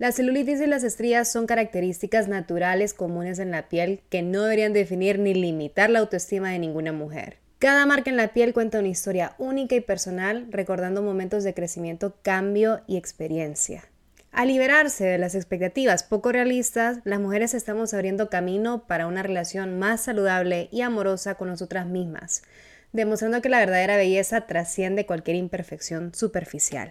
La celulitis y las estrías son características naturales comunes en la piel que no deberían definir ni limitar la autoestima de ninguna mujer. Cada marca en la piel cuenta una historia única y personal, recordando momentos de crecimiento, cambio y experiencia. Al liberarse de las expectativas poco realistas, las mujeres estamos abriendo camino para una relación más saludable y amorosa con nosotras mismas, demostrando que la verdadera belleza trasciende cualquier imperfección superficial.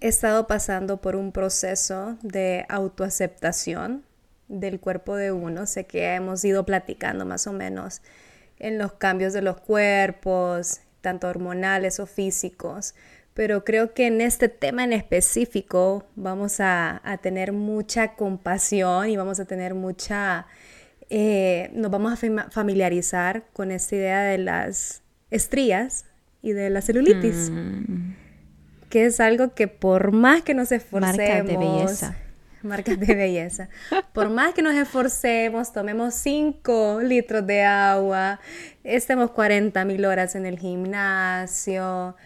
he estado pasando por un proceso de autoaceptación del cuerpo de uno. Sé que hemos ido platicando más o menos en los cambios de los cuerpos, tanto hormonales o físicos, pero creo que en este tema en específico vamos a, tener mucha compasión y vamos a tener mucha, eh, nos vamos a familiarizar con esta idea de las estrías y de la celulitis. Mm. Que es algo que por más que nos esforcemos... Marcas de belleza marcas de belleza. Por más que nos esforcemos, tomemos 5 litros de agua, estemos 40 mil horas en el gimnasio,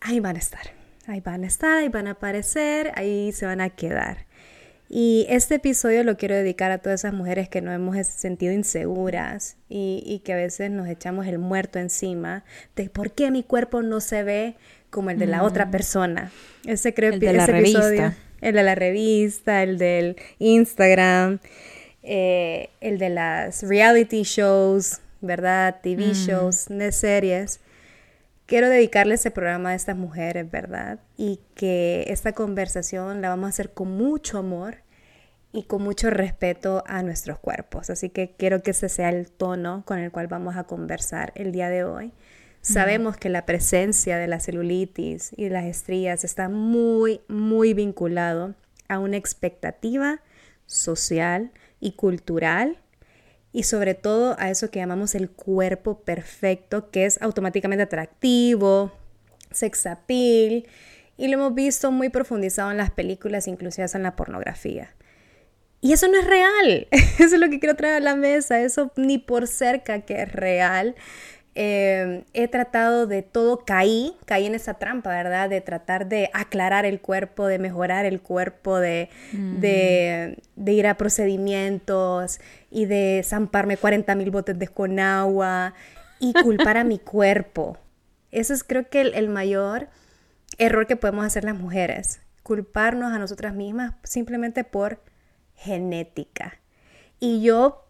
ahí van a estar, ahí van a estar, ahí van a aparecer, ahí se van a quedar. Y este episodio lo quiero dedicar a todas esas mujeres que nos hemos sentido inseguras y, que a veces nos echamos el muerto encima de por qué mi cuerpo no se ve como el de la otra mm. persona. Ese creo el de la revista el de la revista, el del Instagram, eh, el de las reality shows, ¿verdad? TV mm. shows, de series. Quiero dedicarle este programa a estas mujeres, ¿verdad? Y que esta conversación la vamos a hacer con mucho amor y con mucho respeto a nuestros cuerpos. Así que quiero que ese sea el tono con el cual vamos a conversar el día de hoy. Sabemos que la presencia de la celulitis y las estrías está muy, muy vinculado a una expectativa social y cultural y sobre todo a eso que llamamos el cuerpo perfecto, que es automáticamente atractivo, sex appeal, y lo hemos visto muy profundizado en las películas, inclusive en la pornografía. Y eso no es real, eso es lo que quiero traer a la mesa, eso ni por cerca que es real. Em, he tratado de todo, caí, caí en esa trampa, ¿verdad? De tratar de aclarar el cuerpo, de mejorar el cuerpo, de, de, ir a procedimientos y de zamparme 40 mil botes de con agua y culpar a mi cuerpo. Eso es creo que el mayor error que podemos hacer las mujeres, culparnos a nosotras mismas simplemente por genética. Y yo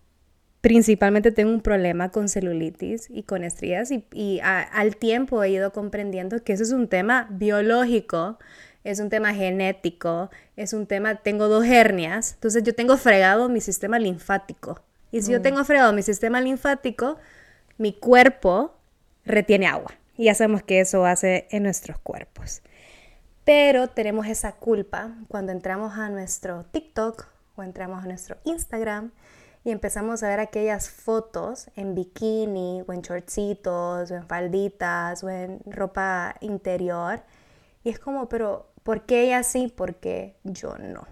principalmente tengo un problema con celulitis y con estrías y, al tiempo he ido comprendiendo que eso es un tema biológico, es un tema genético, es un tema, tengo dos hernias, entonces yo tengo fregado mi sistema linfático. Y si yo mm. tengo fregado mi sistema linfático, mi cuerpo retiene agua. Y ya sabemos que eso hace en nuestros cuerpos. Pero tenemos esa culpa cuando entramos a nuestro TikTok o entramos a nuestro Instagram y empezamos a ver aquellas fotos en bikini o en shortcitos o en falditas o en ropa interior. Y es como, pero ¿por qué ella sí? ¿Por qué yo no?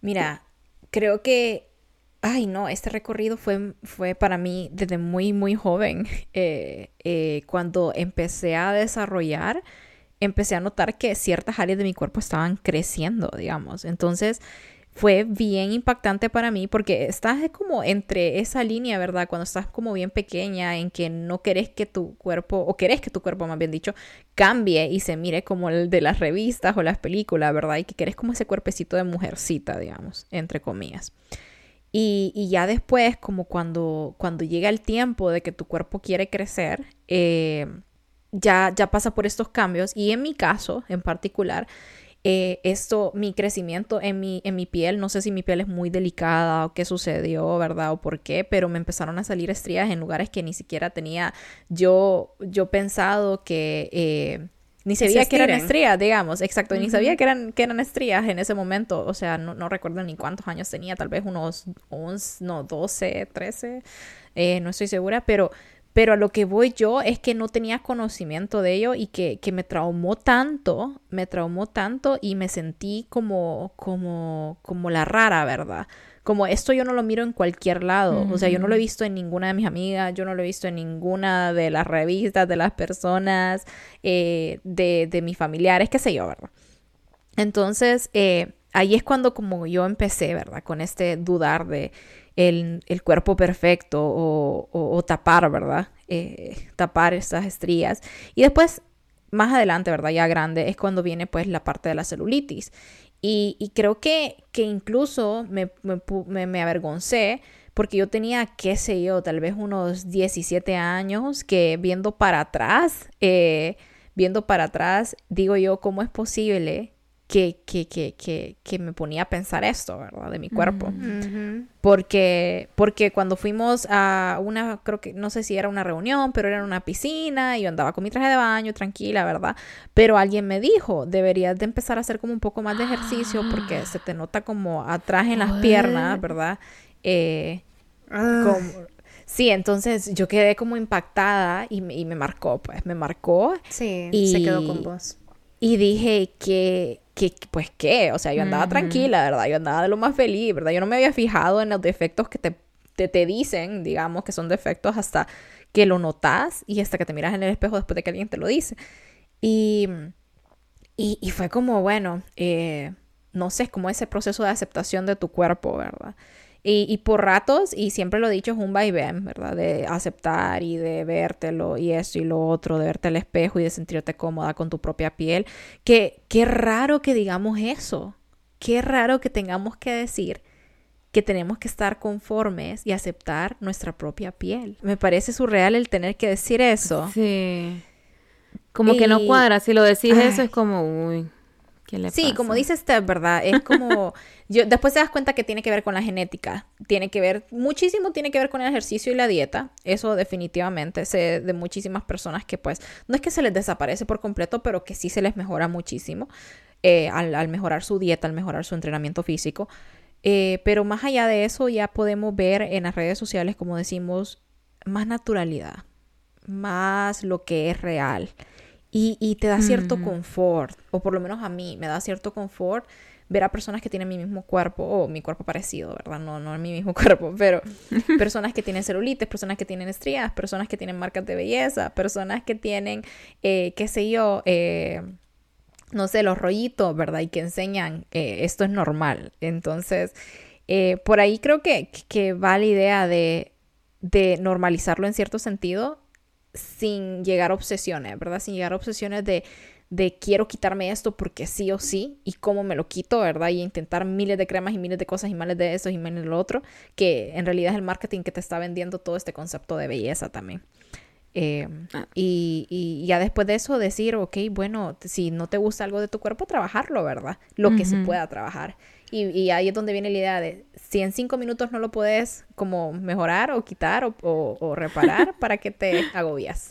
Mira, creo que, ay no, este recorrido fue, fue para mí desde muy, muy joven. Eh, eh, cuando empecé a desarrollar, empecé a notar que ciertas áreas de mi cuerpo estaban creciendo, digamos. Entonces, fue bien impactante para mí porque estás como entre esa línea, ¿verdad? Cuando estás como bien pequeña en que no querés que tu cuerpo, o querés que tu cuerpo, más bien dicho, cambie y se mire como el de las revistas o las películas, ¿verdad? Y que querés como ese cuerpecito de mujercita, digamos, entre comillas. Y, ya después, como cuando, cuando llega el tiempo de que tu cuerpo quiere crecer, eh, ya, ya pasa por estos cambios. Y en mi caso, en particular, eh, esto, mi crecimiento en mi, en mi piel, no sé si mi piel es muy delicada o qué sucedió, ¿verdad? O por qué, pero me empezaron a salir estrías en lugares que ni siquiera tenía yo, yo pensado que... Eh, ni sabía que eran estrías, digamos, exacto, ni sabía que eran, que eran estrías en ese momento, o sea, no, recuerdo ni cuántos años tenía, tal vez unos 11, no, 12, 13, eh, no estoy segura, pero, pero a lo que voy yo es que no tenía conocimiento de ello y que, que me traumó tanto, me traumó tanto y me sentí como, como, como la rara, ¿verdad? Como esto yo no lo miro en cualquier lado. O sea, yo no lo he visto en ninguna de mis amigas, yo no lo he visto en ninguna de las revistas, de las personas, eh, de, de, mis familiares, qué sé yo, ¿verdad? Entonces, eh, ahí es cuando como yo empecé, ¿verdad? Con este dudar de el, el cuerpo perfecto o, tapar, ¿verdad? Eh, tapar estas estrías. Y después más adelante, ¿verdad? Ya grande, es cuando viene pues la parte de la celulitis. Y, creo que, que incluso me, me, me, avergoncé porque yo tenía, qué sé yo, tal vez unos 17 años que viendo para atrás, eh, viendo para atrás, digo yo, ¿cómo es posible que, que, que, que, me ponía a pensar esto, ¿verdad? De mi cuerpo. porque, porque cuando fuimos a una, creo que, no sé si era una reunión, pero era en una piscina y yo andaba con mi traje de baño, tranquila, ¿verdad? Pero alguien me dijo, deberías de empezar a hacer como un poco más de ejercicio porque se te nota como atrás en las piernas, ¿verdad? Eh, ah. Sí, entonces yo quedé como impactada y me, y me marcó, pues, me marcó. Sí, y, se quedó con vos. Y dije que que, pues qué, o sea, yo andaba tranquila, ¿verdad? Yo andaba de lo más feliz, ¿verdad? Yo no me había fijado en los defectos que te, te, dicen, digamos, que son defectos hasta que lo notas y hasta que te miras en el espejo después de que alguien te lo dice. Y, y, fue como, bueno, eh, no sé, es como ese proceso de aceptación de tu cuerpo, ¿verdad? Y, por ratos, y siempre lo he dicho, es un vaivén, ¿verdad? De aceptar y de vértelo y eso y lo otro, de verte al espejo y de sentirte cómoda con tu propia piel. Que, qué raro que digamos eso. Qué raro que tengamos que decir que tenemos que estar conformes y aceptar nuestra propia piel. Me parece surreal el tener que decir eso. Sí. Como que no cuadra. Si lo decís eso es como, uy sí, como dice Steph, ¿verdad? Es como, yo, después te das cuenta que tiene que ver con la genética, tiene que ver, muchísimo tiene que ver con el ejercicio y la dieta, eso definitivamente, sé de muchísimas personas que pues, no es que se les desaparece por completo, pero que sí se les mejora muchísimo eh, al, mejorar su dieta, al mejorar su entrenamiento físico. Eh, pero más allá de eso, ya podemos ver en las redes sociales, como decimos, más naturalidad, más lo que es real. Y, te da cierto confort, o por lo menos a mí me da cierto confort ver a personas que tienen mi mismo cuerpo, o mi cuerpo parecido, ¿verdad? No, no mi mismo cuerpo, pero personas que tienen celulitis, personas que tienen estrías, personas que tienen marcas de belleza, personas que tienen, eh, qué sé yo, eh, no sé, los rollitos, ¿verdad? Y que enseñan que esto es normal. Entonces, eh, por ahí creo que, que va la idea de, de normalizarlo en cierto sentido sin llegar a obsesiones, ¿verdad? Sin llegar a obsesiones de, de quiero quitarme esto porque sí o sí y cómo me lo quito, ¿verdad? Y intentar miles de cremas y miles de cosas y miles de eso y miles de lo otro, que en realidad es el marketing que te está vendiendo todo este concepto de belleza también. Eh, ah. y, y, ya después de eso decir, ok, bueno, si no te gusta algo de tu cuerpo, trabajarlo, ¿verdad? Lo que se pueda trabajar. Y, ahí es donde viene la idea de si en cinco minutos no lo puedes como mejorar o quitar o, o, reparar, ¿para qué te agobias?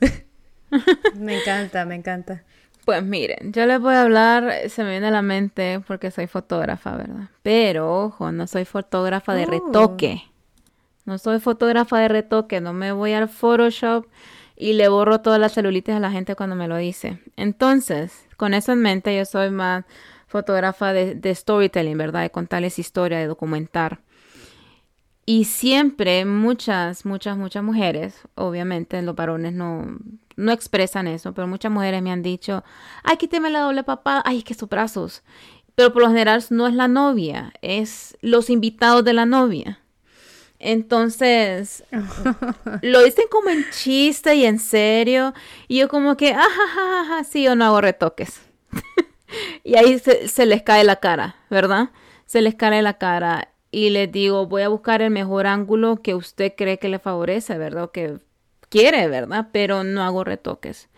me encanta, me encanta. Pues miren, yo les voy a hablar, se me viene a la mente porque soy fotógrafa, ¿verdad? Pero, ojo, no soy fotógrafa de oh. retoque. No soy fotógrafa de retoque, no me voy al Photoshop y le borro todas las celulitis a la gente cuando me lo dice. Entonces, con eso en mente, yo soy más fotógrafa de, storytelling, ¿verdad? De contarles historia, de documentar. Y siempre muchas, muchas, muchas mujeres, obviamente los varones no, no expresan eso, pero muchas mujeres me han dicho, ay, quíteme la doble papada, ay, es que sus brazos. Pero por lo general no es la novia, es los invitados de la novia. Entonces, lo dicen como en chiste y en serio. Y yo como que, ajá, sí, yo no hago retoques. y ahí se, les cae la cara, ¿verdad? Se les cae la cara y les digo, voy a buscar el mejor ángulo que usted cree que le favorece, ¿verdad? O que quiere, ¿verdad? Pero no hago retoques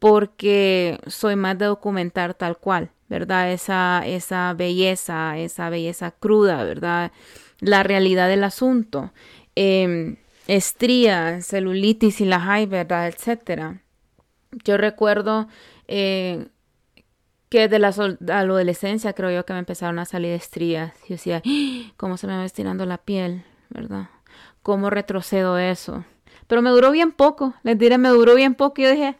porque soy más de documentar tal cual, ¿verdad? Esa, esa belleza, esa belleza cruda, ¿verdad? La realidad del asunto. Eh, estrías, celulitis y la hay, ¿verdad? Etcétera. Yo recuerdo eh, que de la adolescencia creo yo que me empezaron a salir estrías. Y decía, ¡Ah! ¿cómo se me va estirando la piel? ¿Verdad? ¿Cómo retrocedo eso? Pero me duró bien poco, les diré, me duró bien poco y yo dije,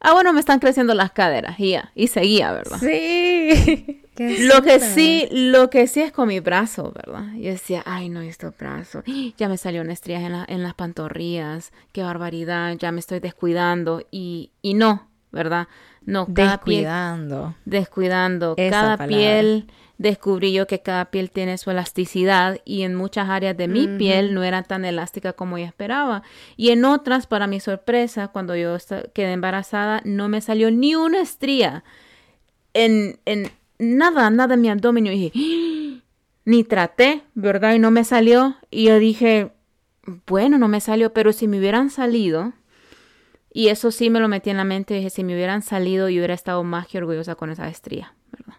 ah, bueno, me están creciendo las caderas y seguía, ¿verdad? Sí. lo que sí, lo que sí es con mi brazo, ¿verdad? Yo decía, ay, no, este brazo, ya me salió una estría en, en las pantorrillas, qué barbaridad, ya me estoy descuidando y, y no, ¿verdad? No, cada descuidando. Piel, descuidando. cada piel descubrí yo que cada piel tiene su elasticidad y en muchas áreas de mi piel no era tan elástica como yo esperaba. Y en otras, para mi sorpresa, cuando yo quedé embarazada, no me salió ni una estría en, en nada, nada en mi abdomen. Yo dije, ¡Ah!". ni traté, ¿verdad? Y no me salió. Y yo dije, bueno, no me salió, pero si me hubieran salido, y eso sí me lo metí en la mente, dije, si me hubieran salido, yo hubiera estado más que orgullosa con esa estría, ¿verdad?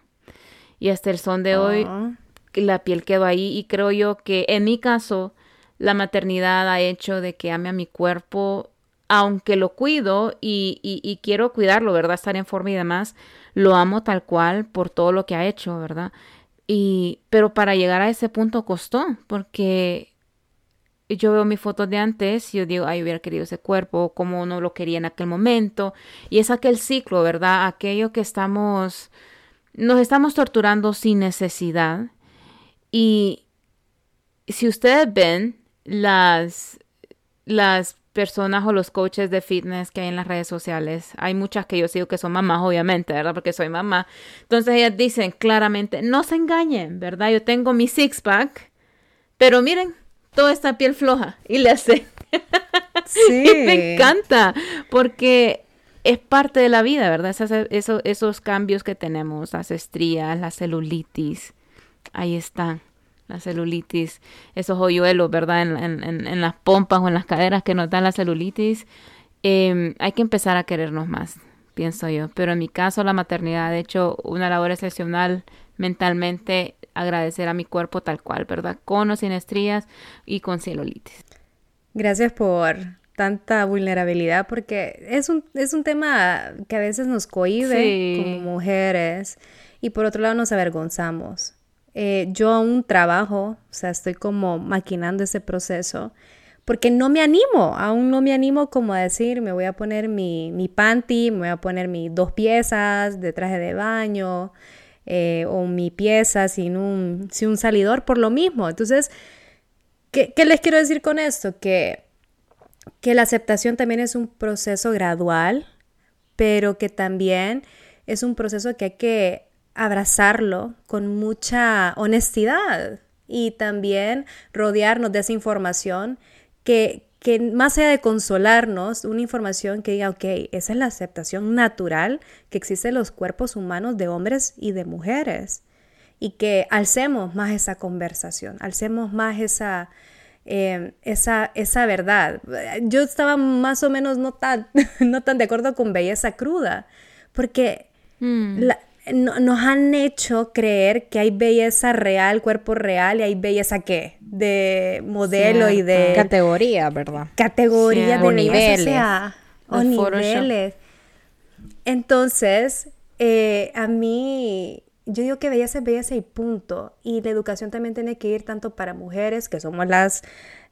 Y hasta el son de hoy, ah. la piel quedó ahí y creo yo que en mi caso, la maternidad ha hecho de que ame a mi cuerpo, aunque lo cuido y, y, quiero cuidarlo, ¿verdad? Estar en forma y demás, lo amo tal cual por todo lo que ha hecho, ¿verdad? Y, pero para llegar a ese punto costó, porque yo veo mis fotos de antes y yo digo, ay, hubiera querido ese cuerpo, como no lo quería en aquel momento. Y es aquel ciclo, ¿verdad? Aquello que estamos nos estamos torturando sin necesidad. Y si ustedes ven las, las personas o los coaches de fitness que hay en las redes sociales, hay muchas que yo sigo que son mamás, obviamente, ¿verdad? Porque soy mamá. Entonces ellas dicen claramente, no se engañen, ¿verdad? Yo tengo mi six pack, pero miren, toda esta piel floja y le hace. Sí. me encanta porque es parte de la vida, ¿verdad? esos, esos cambios que tenemos, las estrías, la celulitis, ahí están, la celulitis, esos hoyuelos, ¿verdad? En, las pompas o en las caderas que nos dan la celulitis. Em, hay que empezar a querernos más, pienso yo. Pero en mi caso, la maternidad ha hecho una labor excepcional mentalmente, agradecer a mi cuerpo tal cual, ¿verdad? Con o sin estrías y con celulitis. Gracias por tanta vulnerabilidad porque es un, es un tema que a veces nos cohibe como mujeres y por otro lado nos avergonzamos. Eh, yo aún trabajo, o sea, estoy como maquinando ese proceso porque no me animo, aún no me animo como a decir, me voy a poner mi, mi panty, me voy a poner mis dos piezas de traje de baño eh, o mi pieza sin un, sin un salidor por lo mismo. Entonces, ¿qué, ¿qué les quiero decir con esto? Que que la aceptación también es un proceso gradual, pero que también es un proceso que hay que abrazarlo con mucha honestidad y también rodearnos de esa información que, que más allá de consolarnos, una información que diga, ok, esa es la aceptación natural que existe en los cuerpos humanos de hombres y de mujeres y que alcemos más esa conversación, alcemos más esa, Em, esa, esa verdad. Yo estaba más o menos no tan, no tan de acuerdo con belleza cruda, porque mm. Nos han hecho creer que hay belleza real, cuerpo real, y hay belleza qué? De modelo y de... Categoría, ¿verdad? Categoría de niveles. O, niveles. Entonces, eh, a mí yo digo que belleza es belleza y punto. Y la educación también tiene que ir tanto para mujeres, que somos las,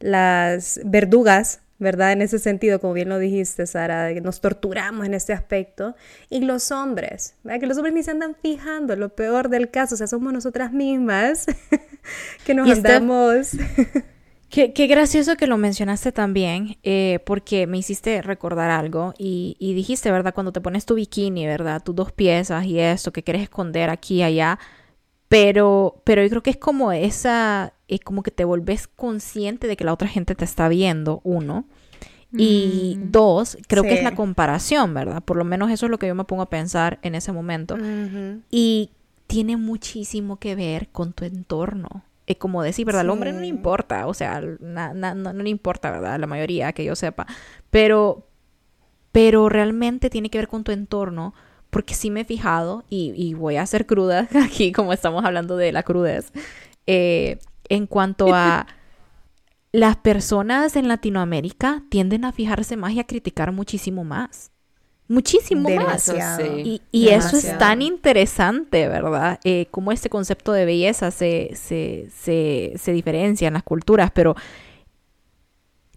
las verdugas, ¿verdad? En ese sentido, como bien lo dijiste, Sara, que nos torturamos en este aspecto. Y los hombres, ¿verdad? Que los hombres ni se andan fijando, lo peor del caso, o sea, somos nosotras mismas que nos andamos... Qué, gracioso que lo mencionaste también, eh, porque me hiciste recordar algo y, dijiste, ¿verdad? Cuando te pones tu bikini, ¿verdad? Tus dos piezas y esto que quieres esconder aquí y allá, pero, pero yo creo que es como esa, es como que te volvés consciente de que la otra gente te está viendo, uno. Y mm, dos, creo que es la comparación, ¿verdad? Por lo menos eso es lo que yo me pongo a pensar en ese momento. Y tiene muchísimo que ver con tu entorno es como decir, ¿verdad? Al hombre no le importa, o sea, no, le importa, ¿verdad? La mayoría que yo sepa. Pero, pero realmente tiene que ver con tu entorno, porque sí me he fijado, y, voy a ser cruda aquí, como estamos hablando de la crudez, eh, en cuanto a las personas en Latinoamérica tienden a fijarse más y a criticar muchísimo más muchísimo Demasiado. más. Y, y eso es tan interesante, ¿verdad? Eh, cómo este concepto de belleza se, se, se, se diferencia en las culturas, pero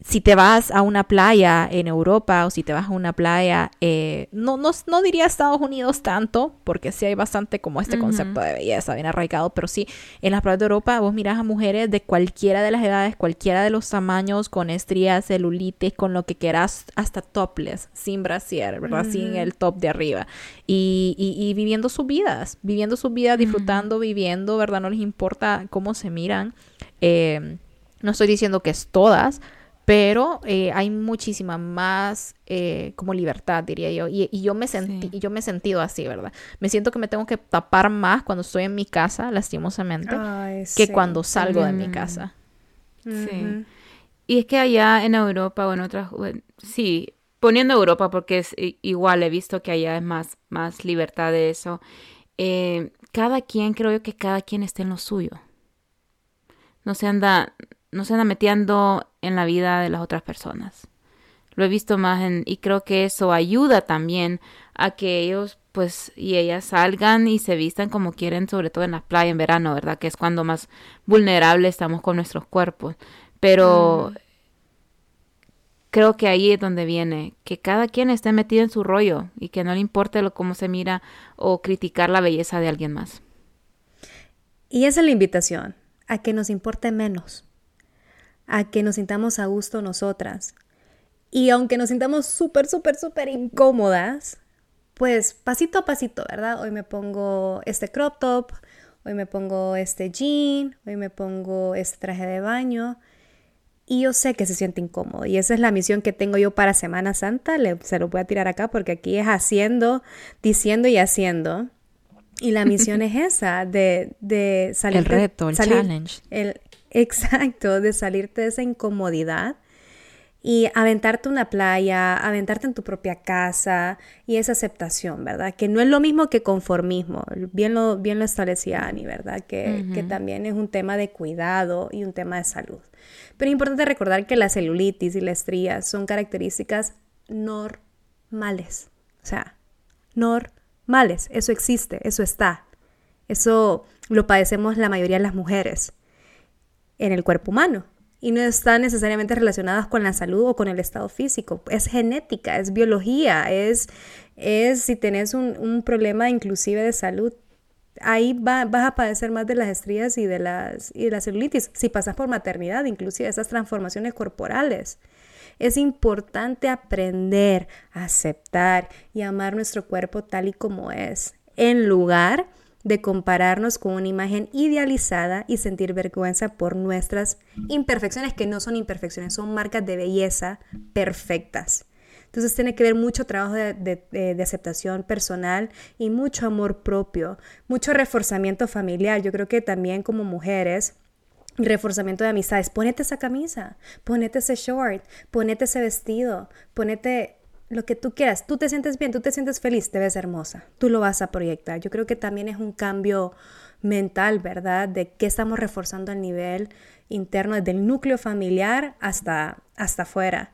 si te vas a una playa en Europa o si te vas a una playa, eh, no, no, no diría Estados Unidos tanto, porque sí hay bastante como este concepto de belleza bien arraigado, pero sí, en las playas de Europa vos mirás a mujeres de cualquiera de las edades, cualquiera de los tamaños, con estrías, celulitis, con lo que quieras, hasta topless, sin brasier, ¿verdad? Sin el top de arriba. Y, y, y viviendo sus vidas, viviendo sus vidas, disfrutando, viviendo, ¿verdad? No les importa cómo se miran. Eh, no estoy diciendo que es todas, pero eh, hay muchísima más eh, como libertad, diría yo. Y, y yo me sentí, Sí. yo me he sentido así, ¿verdad? Me siento que me tengo que tapar más cuando estoy en mi casa, lastimosamente, Ay, que sí. cuando salgo de mi casa. Sí. Y es que allá en Europa o en otras, bueno, sí, poniendo Europa porque es igual, he visto que allá es más, más libertad de eso. eh, cada quien, creo yo que cada quien esté en lo suyo. No se anda, no se anda metiendo en la vida de las otras personas. Lo he visto más en, y creo que eso ayuda también a que ellos pues y ellas salgan y se vistan como quieren, sobre todo en la playa en verano, ¿verdad? Que es cuando más vulnerables estamos con nuestros cuerpos. Pero creo que ahí es donde viene, que cada quien esté metido en su rollo y que no le importe lo cómo se mira o criticar la belleza de alguien más. Y esa es la invitación, a que nos importe menos, a que nos sintamos a gusto nosotras. Y aunque nos sintamos súper, súper, súper incómodas, pues pasito a pasito, ¿verdad? Hoy me pongo este crop top, hoy me pongo este jean, hoy me pongo este traje de baño. Y yo sé que se siente incómodo. Y esa es la misión que tengo yo para Semana Santa. Le- se lo voy a tirar acá porque aquí es haciendo, diciendo y haciendo. Y la misión es esa, de, de salir. El reto, el challenge. El, exacto, de salirte de esa incomodidad y aventarte a una playa, aventarte en tu propia casa y esa aceptación, ¿verdad? Que no es lo mismo que conformismo, bien lo, bien lo establecía Ani, ¿verdad? Que, que también es un tema de cuidado y un tema de salud. Pero es importante recordar que la celulitis y la estría son características normales, o sea, normales, eso existe, eso está, eso lo padecemos la mayoría de las mujeres en el cuerpo humano y no están necesariamente relacionadas con la salud o con el estado físico. Es genética, es biología, es, es si tenés un, un problema inclusive de salud, ahí va- vas a padecer más de las estrías y de, las, y de la celulitis. Si pasas por maternidad, inclusive esas transformaciones corporales. Es importante aprender aceptar y amar nuestro cuerpo tal y como es, en lugar de compararnos con una imagen idealizada y sentir vergüenza por nuestras imperfecciones, que no son imperfecciones, son marcas de belleza perfectas. Entonces tiene que ver mucho trabajo de, de- de- de aceptación personal y mucho amor propio, mucho reforzamiento familiar. Yo creo que también como mujeres, reforzamiento de amistades. Ponete esa camisa, ponete ese short, ponete ese vestido, ponete lo que tú quieras. Tú te sientes bien, tú te sientes feliz, te ves hermosa. Tú lo vas a proyectar. Yo creo que también es un cambio mental, ¿verdad? De qué estamos reforzando al nivel interno, desde el núcleo familiar hasta, hasta afuera.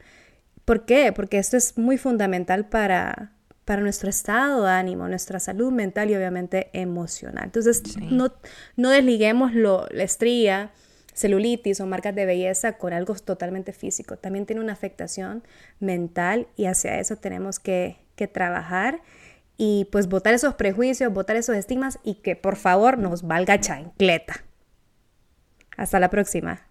¿Por qué? Porque esto es muy fundamental para, para nuestro estado de ánimo, nuestra salud mental y obviamente emocional. Entonces, no, no desliguemos lo, la estría, celulitis o marcas de belleza con algo totalmente físico. También tiene una afectación mental y hacia eso tenemos que, que trabajar y pues botar esos prejuicios, botar esos estigmas y que por favor nos valga chancleta. Hasta la próxima.